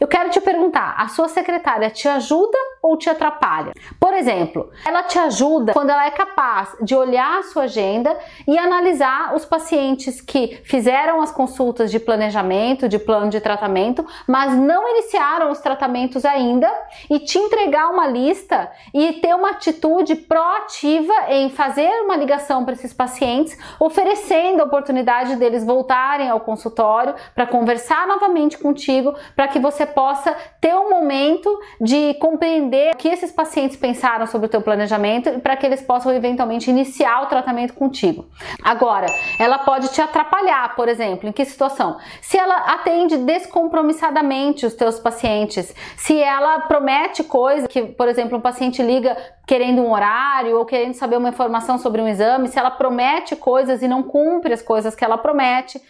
Eu quero te perguntar: a sua secretária te ajuda ou te atrapalha? Por exemplo, ela te ajuda quando ela é capaz de olhar a sua agenda e analisar os pacientes que fizeram as consultas de planejamento, de plano de tratamento, mas não iniciaram os tratamentos ainda e te entregar uma lista e ter uma atitude proativa em fazer uma ligação para esses pacientes, oferecendo a oportunidade deles voltarem ao consultório para conversar novamente contigo, para que você possa ter um momento de compreender o que esses pacientes pensaram sobre o teu planejamento e para que eles possam eventualmente iniciar o tratamento contigo. Agora, ela pode te atrapalhar, por exemplo, em que situação? Se ela atende descompromissadamente os teus pacientes, se ela promete coisas que, por exemplo, um paciente liga querendo um horário ou querendo saber uma informação sobre um exame, se ela promete coisas e não cumpre as coisas que ela promete,